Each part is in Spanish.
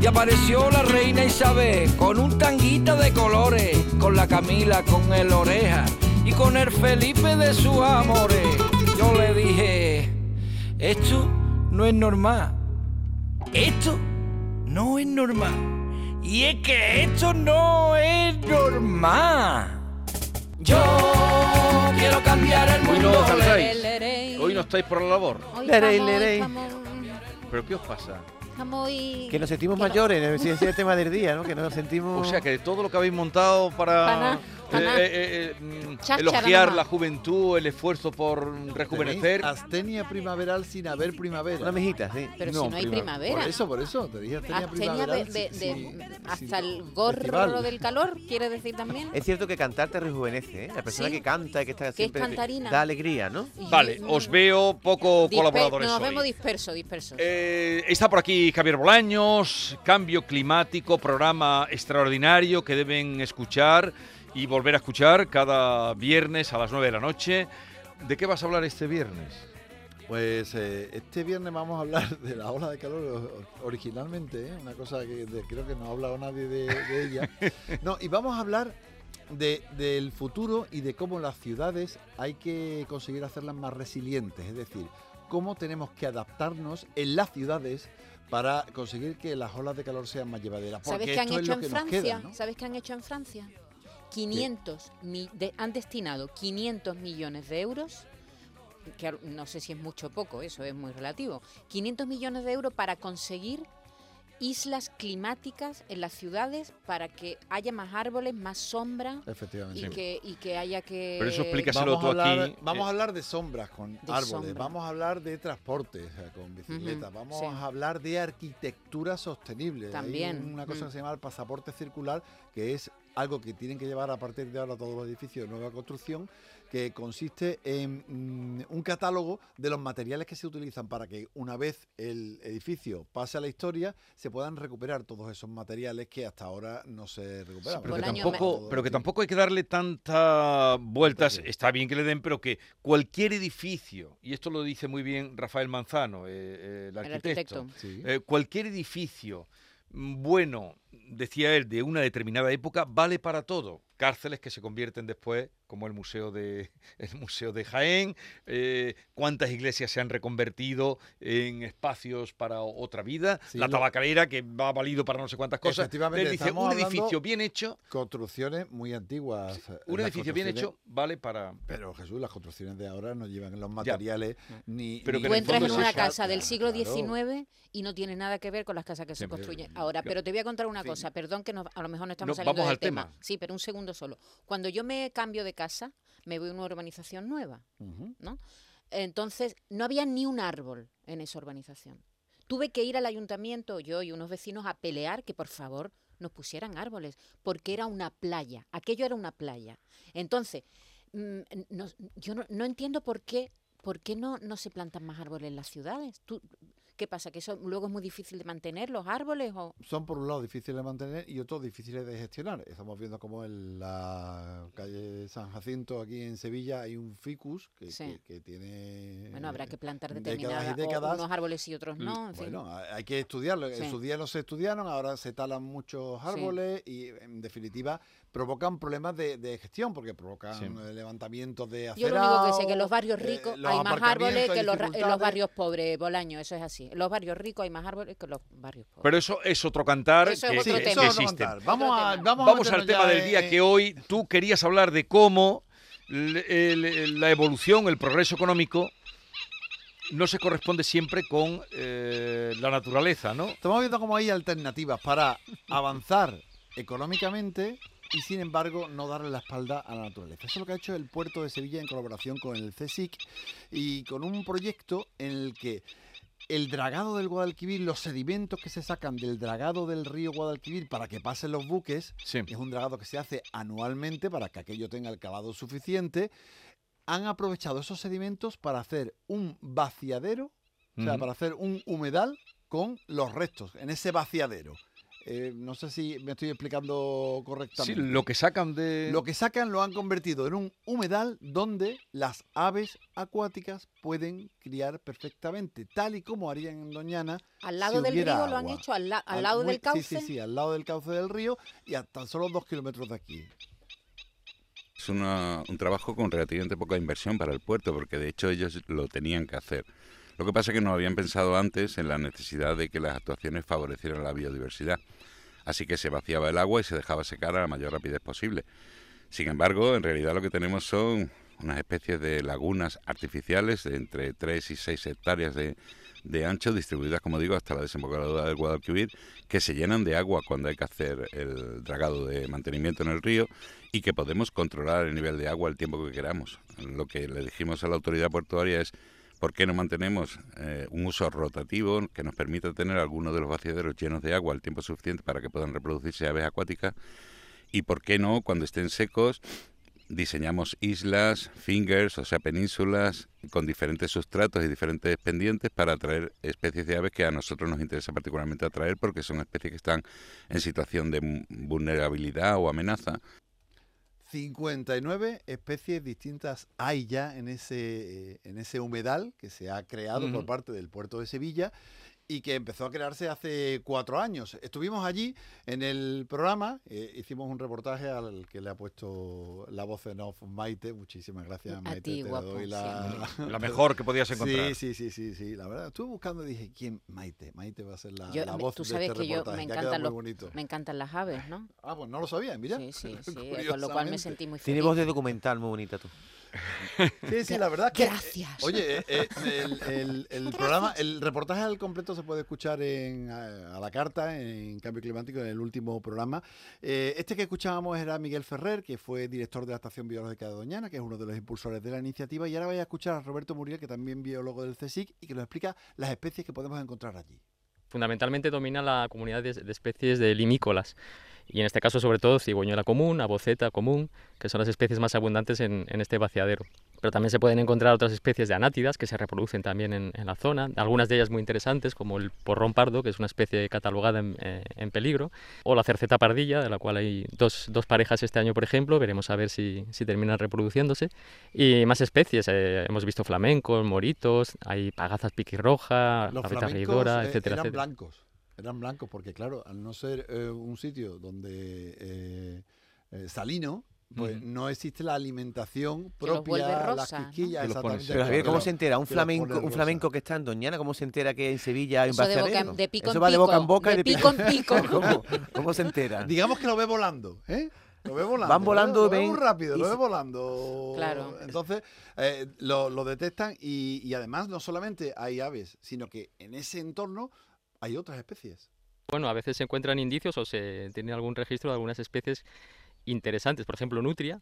Y apareció la reina Isabel con un tanguito de colores, con la Camila, con el oreja y con el Felipe de sus amores. Yo le dije, esto no es normal. Esto no es normal. Y es que esto no es normal. Yo quiero cambiar el Hoy mundo. no cantáis. Hoy no estáis por la labor. Hoy estamos- ¿Pero qué os pasa? Estamos hoy- Que nos sentimos que mayores, ¿no? Es el tema del día, ¿no? Que nos sentimos... O sea, que de todo lo que habéis montado para eh, paná. eh, eh, mm, elogiar la juventud, el esfuerzo por rejuvenecer. Astenia primaveral sin haber primavera. Una mejita, sí. Pero No, si no hay prima- primavera. Por eso, por eso, te dije Astenia Astenia primaveral. de- de- sin- de- sin- hasta sin el gorro festival. del calor, quiere decir también. Es cierto que cantar te rejuvenece, ¿eh? La persona Sí. que canta y que está Que es siempre... cantarina. Da alegría, ¿no? Y- Vale, os veo poco disper- colaboradores Nos hoy. vemos dispersos, dispersos. Eh, está por aquí Javier Bolaños, Cambio Climático, programa extraordinario que deben escuchar y volver a escuchar cada viernes a las 9 de la noche. ¿De qué vas a hablar este viernes? Pues eh, este viernes vamos a hablar de la ola de calor originalmente, ¿eh? una cosa que de- creo que no ha hablado nadie de, de ella. No, y vamos a hablar de- del futuro y de cómo las ciudades hay que conseguir hacerlas más resilientes, es decir, cómo tenemos que adaptarnos en las ciudades para conseguir que las olas de calor sean más llevaderas. ¿Sabes qué han hecho en Francia? ¿Sabes qué han hecho en Francia? 500 mi- de- han destinado 500 millones de euros, que no sé si es mucho o poco, eso es muy relativo. 500 millones de euros para conseguir islas climáticas en las ciudades para que haya más árboles, más sombra Efectivamente. y, que, y que haya que... Pero eso explícaselo Vamos, a tú hablar, aquí. vamos eh, a hablar de sombras con De árboles, sombra. vamos a hablar de transporte o sea, con bicicletas, Ujú, vamos sí. a hablar de arquitectura sostenible. Hay También, una cosa que se llama el pasaporte circular, que es algo que tienen que llevar a partir de ahora todos los edificios de nueva construcción, que consiste en mm, un catálogo de los materiales que se utilizan para que una vez el edificio pase a la historia, se puedan recuperar todos esos materiales que hasta ahora no se recuperaban. pero que, tampoco, me- pero que tampoco hay que darle tantas vueltas. Está bien que le den, pero que cualquier edificio, y esto lo dice muy bien Rafael Manzano, eh, eh, el el arquitecto. Sí. eh, cualquier edificio bueno, decía él, de una determinada época, vale para todo. Cárceles que se convierten después, como el museo de, el museo de Jaén, eh, cuántas iglesias se han reconvertido en espacios para otra vida, Sí, la tabacalera que va valido para no sé cuántas cosas. Efectivamente, Él dice, estamos un edificio bien hecho, Construcciones muy antiguas. eh, un edificio bien hecho vale para... Pero Jesús, las construcciones de ahora no llevan los materiales ni. Pero ni- que Tú entras en una casa del siglo Claro. XIX y no tiene nada que ver con las casas que se Siempre. construyen ahora. Pero te voy a contar una cosa, perdón que no- a lo mejor no estamos No, saliendo vamos del al tema. Sí, pero un segundo solo. Cuando yo me cambio de casa, me voy a una urbanización nueva. ¿no? Entonces, no había ni un árbol en esa urbanización. Tuve que ir al ayuntamiento, yo y unos vecinos, a pelear que por favor nos pusieran árboles, porque era una playa, aquello era una playa. Entonces, mm, no- yo no, no entiendo por qué, por qué no, no se plantan más árboles en las ciudades. ¿Tú, ¿Qué pasa? ¿Que eso luego es muy difícil de mantener los árboles? O... Son por un lado difíciles de mantener y otros difíciles de gestionar. Estamos viendo como en la calle San Jacinto, aquí en Sevilla, hay un ficus que, Sí. que- que tiene. Bueno, habrá que plantar décadas y determinadas, décadas. unos árboles y otros no, en. Bueno, hay hay que estudiarlo. Sí. En su día no se estudiaron, ahora se talan muchos árboles y, en definitiva, provocan problemas de, de gestión porque provocan Sí. eh, levantamientos de Yo acera. lo único que sé que en los barrios ricos los hay más árboles que en los, en los barrios pobres, Bolaño, eso es así. Los barrios ricos hay más árboles que los barrios pobres. Pero eso es otro cantar Eso es que, otro que- tema. que contar. Vamos, a, tema. vamos, a Vamos al tema ya del día que hoy tú querías hablar de cómo l- el- la evolución, el progreso económico no se corresponde siempre con eh, la naturaleza, ¿no? Estamos viendo cómo hay alternativas para avanzar económicamente y sin embargo no darle la espalda a la naturaleza. Eso es lo que ha hecho el puerto de Sevilla en colaboración con el CSIC y con un proyecto en el que el dragado del Guadalquivir, los sedimentos que se sacan del dragado del río Guadalquivir para que pasen los buques, Sí. es un dragado que se hace anualmente para que aquello tenga el calado suficiente, han aprovechado esos sedimentos para hacer un vaciadero, o sea, para hacer un humedal con los restos en ese vaciadero. Eh, no sé si me estoy explicando Sí, correctamente. lo que sacan de... Lo que sacan lo han convertido en un humedal donde las aves acuáticas pueden criar perfectamente, tal y como harían en Doñana. Al si lado del río lo han hecho, al, la- al al- lado muy- del cauce. Sí, sí, sí, al lado del cauce del río y a tan solo dos kilómetros de aquí. Es una- un trabajo con relativamente poca inversión para el puerto, porque de hecho ellos lo tenían que hacer. Lo que pasa es que no habían pensado antes en la necesidad de que las actuaciones favorecieran la biodiversidad. Así que se vaciaba el agua y se dejaba secar a la mayor rapidez posible. Sin embargo, en realidad lo que tenemos son unas especies de lagunas artificiales de entre 3 y 6 hectáreas de, de ancho, distribuidas, como digo, hasta la desembocadura del Guadalquivir, que se llenan de agua cuando hay que hacer el dragado de mantenimiento en el río y que podemos controlar el nivel de agua el tiempo que queramos. Lo que le dijimos a la autoridad portuaria es ¿por qué no mantenemos eh, un uso rotativo que nos permita tener algunos de los vaciaderos llenos de agua el tiempo suficiente para que puedan reproducirse aves acuáticas? ¿Y por qué no, cuando estén secos, diseñamos islas, fingers, o sea, penínsulas, con diferentes sustratos y diferentes pendientes para atraer especies de aves que a nosotros nos interesa particularmente atraer porque son especies que están en situación de vulnerabilidad o amenaza 59 especies distintas hay ya en ese, eh, en ese humedal que se ha creado por parte del puerto de Sevilla y que empezó a crearse hace cuatro años. Estuvimos allí en el programa, eh, hicimos un reportaje al que le ha puesto la voz en off Maite. Muchísimas gracias, A Maite. ti, te guapo, doy la, La mejor que podías encontrar. Sí, sí, sí, sí, sí. La verdad, estuve buscando y dije, ¿quién? Maite. Maite va a ser la, Yo- la voz tú de sabes este que yo reportaje. me encantan los-. Me encantan las aves, ¿no? Ah, pues no lo sabía, mira. Sí, sí, sí. Con lo cual me sentí muy feliz. Tiene voz de documental muy bonita tú. Sí, sí, la verdad es que. Gracias. Oye, eh, eh, el, programa, el reportaje al completo se puede escuchar en, a, a la carta, en Cambio Climático, en el último programa. Eh, este que escuchábamos era Miguel Ferrer, que fue director de la Estación Biológica de Doñana, que es uno de los impulsores de la iniciativa. Y ahora vais a escuchar a Roberto Muriel, que también biólogo del CSIC, y que nos explica las especies que podemos encontrar allí. Fundamentalmente domina la comunidad de, especies de limícolas y en este caso sobre todo cigüeñuela común, aboceta común, que son las especies más abundantes en este vaciadero. Pero también se pueden encontrar otras especies de anátidas que se reproducen también en, en la zona, algunas de ellas muy interesantes como el porrón pardo, que es una especie catalogada en, eh, en peligro, o la cerceta pardilla, de la cual hay dos, dos parejas este año por ejemplo, veremos a ver si, si terminan reproduciéndose. Y más especies, eh, hemos visto flamencos, moritos, hay pagazas piquirroja, flamencos reidora, eh, etcétera, eran etcétera. blancos. Eran blancos porque, claro, al no ser eh, un sitio donde eh, eh, salino, pues no existe la alimentación propia, las rosa, ¿no? quisquillas, ponen exactamente. Pero Javier, ¿cómo se entera? Un flamenco, un flamenco que está en Doñana, ¿cómo se entera que en Sevilla hay un Eso de, boca pico Eso en va de boca en boca y de pico en pico. ¿Cómo, ¿Cómo se entera? Digamos que lo ve volando, ¿eh? Lo ve volando. Van lo volando, ve- lo ve ven muy rápido, lo ve volando. Claro. Entonces, eh, lo, lo detectan y, y además no solamente hay aves, sino que en ese entorno hay otras especies. Bueno, a veces se encuentran indicios o se tiene algún registro de algunas especies interesantes, por ejemplo, nutria,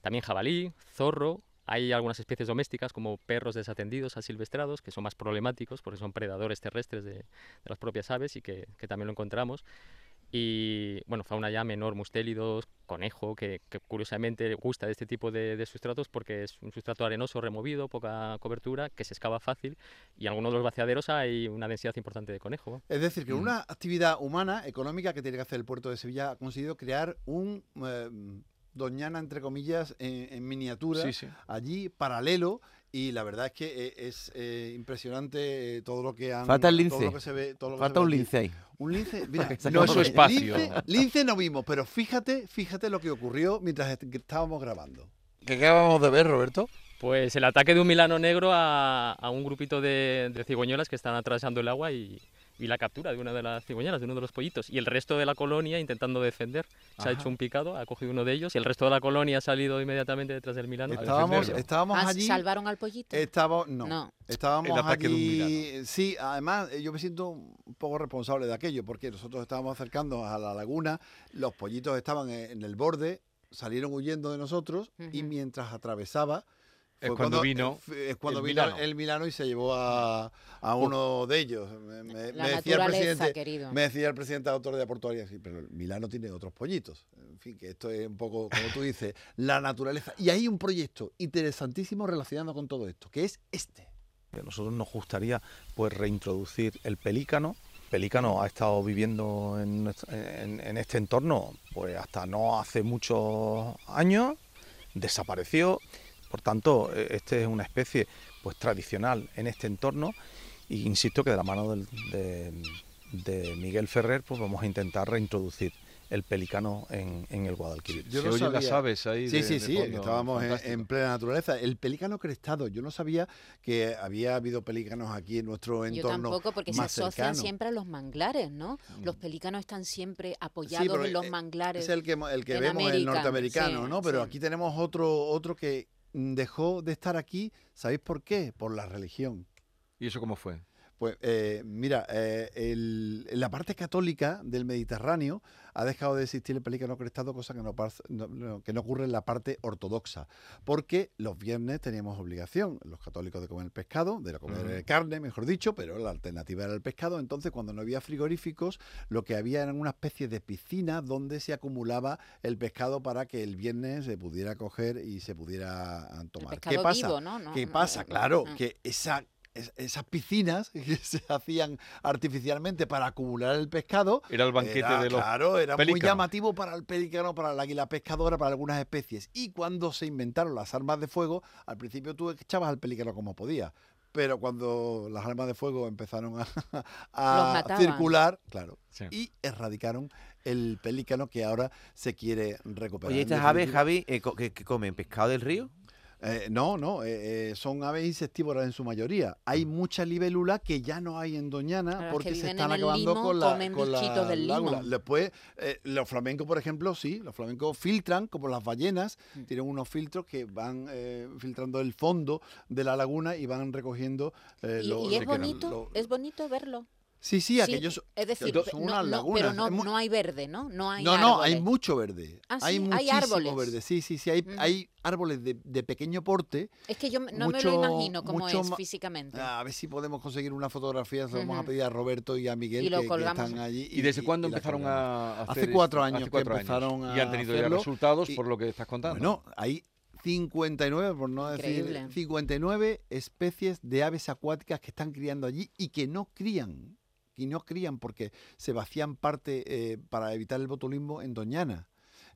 también jabalí, zorro. Hay algunas especies domésticas como perros desatendidos asilvestrados que son más problemáticos porque son predadores terrestres de, las propias aves y que también lo encontramos. Y bueno, fauna ya menor, mustélidos, conejo, que, que curiosamente gusta de este tipo de, de sustratos porque es un sustrato arenoso removido, poca cobertura, que se excava fácil y en algunos de los vaciaderos hay una densidad importante de conejo. Es decir, que Mm. una actividad humana, económica que tiene que hacer el puerto de Sevilla ha conseguido crear un eh, Doñana, entre comillas, en, en miniatura, Sí, sí. allí paralelo. Y la verdad es que eh, es eh, impresionante eh, todo lo que han. Falta el todo lince. lo que se ve- todo lo que se Falta ve un lince ahí. Un lince, mira, No es su espacio. Lince, lince no vimos, pero fíjate, fíjate lo que ocurrió mientras estábamos grabando. ¿Qué acabamos de ver, Roberto? Pues el ataque de un milano negro a, a un grupito de, de cigüeñuelas que están atravesando el agua y, y la captura de una de las cigüeñuelas, de uno de los pollitos. Y el resto de la colonia intentando defender. Se ha hecho un picado, ha cogido uno de ellos y el resto de la colonia ha salido inmediatamente detrás del milano. Estábamos, estábamos Ah, allí. ¿Salvaron al pollito? Estábamos, no, No. estábamos El ataque de un allí. Sí, además eh, yo me siento un poco responsable de aquello porque nosotros estábamos acercando a la laguna, los pollitos estaban en en el borde, salieron huyendo de nosotros y mientras atravesaba Es fue cuando vino Es cuando el vino Milano. el Milano y se llevó a, a uno de ellos. Me, me- La me decía el naturaleza, presidente, querido. me decía el presidente autor de Portuaria, sí, pero el Milano tiene otros pollitos. En fin, que esto es un poco, como tú dices, la naturaleza. Y hay un proyecto interesantísimo relacionado con todo esto, que es este. A nosotros nos gustaría pues reintroducir el pelícano. Pelícano ha estado viviendo en- en este entorno pues hasta no hace muchos años, desapareció. Por tanto, eh, este es una especie pues tradicional en este entorno. Y insisto que de la mano del- de, de Miguel Ferrer pues vamos a intentar reintroducir el pelícano en, en el Guadalquivir. Yo Se no oyen las sabía. aves ahí. Sí, de- sí, de sí, fondo, estábamos en, plena naturaleza. El pelícano crestado, yo no sabía que había habido pelícanos aquí en nuestro Yo entorno. tampoco, porque se asocian cercano. siempre a los manglares, ¿no? Los pelícanos están siempre Sí, apoyados pero, en los eh, manglares. Es el que, el que en vemos el América, norteamericano, sí, ¿no? Pero sí. aquí tenemos otro, otro que mm, dejó de estar aquí, ¿sabéis por qué? Por la religión. ¿Y eso cómo fue? Pues eh, mira, eh, el- la parte católica del Mediterráneo ha dejado de existir el pelícano crestado, cosa que no, que no ocurre en la parte ortodoxa, porque los viernes teníamos obligación, los católicos, de comer pescado, de comer eh, carne, mejor dicho, pero la alternativa era el pescado. Entonces, cuando no había frigoríficos, lo que había eran una especie de piscina donde se acumulaba el pescado para que el viernes se pudiera coger y se pudiera ah, El tomar. ¿Qué pasa? vivo, ¿no? ¿Qué pasa? Claro, no. que esa, es- esas piscinas que se hacían artificialmente para acumular el pescado. Era el banquete era, de los Claro, era muy llamativo para el pelícano, para el águila pescadora, para algunas especies. Y cuando se inventaron las armas de fuego, al principio tú echabas al pelícano como podías. Pero cuando las armas de fuego empezaron a, circular, claro, Sí. y erradicaron el pelícano que ahora se quiere recuperar. Oye, estas aves, Javi, eh, co- que, que comen pescado del río. Eh, no, no, eh, eh, son aves insectívoras en su mayoría. Hay mucha libélula que ya no hay en Doñana las porque que se están acabando limo con la con la del limo. Después, eh, los flamencos, por ejemplo, sí, los flamencos filtran, como las ballenas, Mm. tienen unos filtros que van eh, filtrando el fondo de la laguna y van recogiendo Y, lo- y es bonito, lo- es bonito verlo. Sí, sí, Sí, aquellos... es decir, son unas no, no, lagunas. pero no, no hay verde, ¿no? No hay no, no, hay mucho verde. Ah, hay sí, hay muchísimo árboles. verde. Sí, sí, sí. Hay, Mm. hay árboles de, de pequeño porte Es que yo no me lo imagino cómo mucho es físicamente. A ver si podemos conseguir una fotografía, se lo vamos a pedir a Roberto y a Miguel Y lo que, que colgamos. están allí. ¿Y desde cuándo empezaron a hacer Hace cuatro años Hace que empezaron Y a han tenido ya resultados y- por lo que estás contando. Bueno, hay 59, por no decir Increíble. 59 especies de aves acuáticas que están criando allí y que no crían. Y no crían porque se vacían parte eh, para evitar el botulismo en Doñana.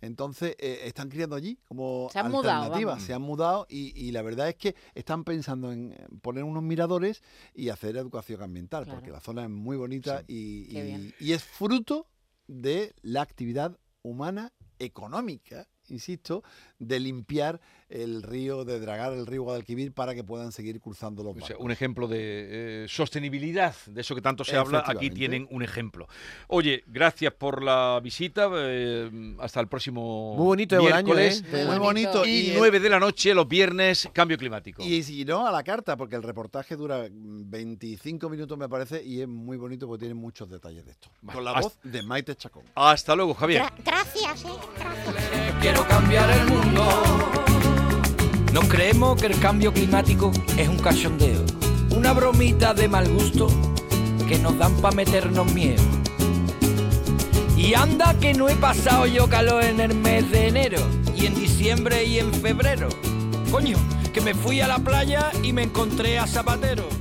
Entonces, eh, están criando allí como Se han mudado. Se han mudado y, y la verdad es que están pensando en eh, poner unos miradores y hacer educación ambiental, Claro. porque la zona es muy bonita y es fruto de la actividad humana económica, insisto, de limpiar el río, de dragar el río Guadalquivir para que puedan seguir cruzando los O sea, barcos. un ejemplo de eh, sostenibilidad, de eso que tanto se habla, aquí tienen un ejemplo. Oye, gracias por la visita, eh, hasta el próximo Muy bonito el año. ¿eh? Muy bonito. Y, el- 9 de la noche, los viernes, cambio climático. Y si no, a la carta, porque el reportaje dura mm, 25 minutos, me parece, y es muy bonito porque tiene muchos detalles de esto. Vale, Con la hasta- voz de Maite Chacón. Hasta luego, Javier. Gracias, eh. Quiero cambiar el mundo. Nos creemos que el cambio climático es un cachondeo, una bromita de mal gusto que nos dan para meternos miedo. Y anda que no he pasado yo calor en el mes de enero, y en diciembre y en febrero. Coño, que me fui a la playa y me encontré a Zapatero.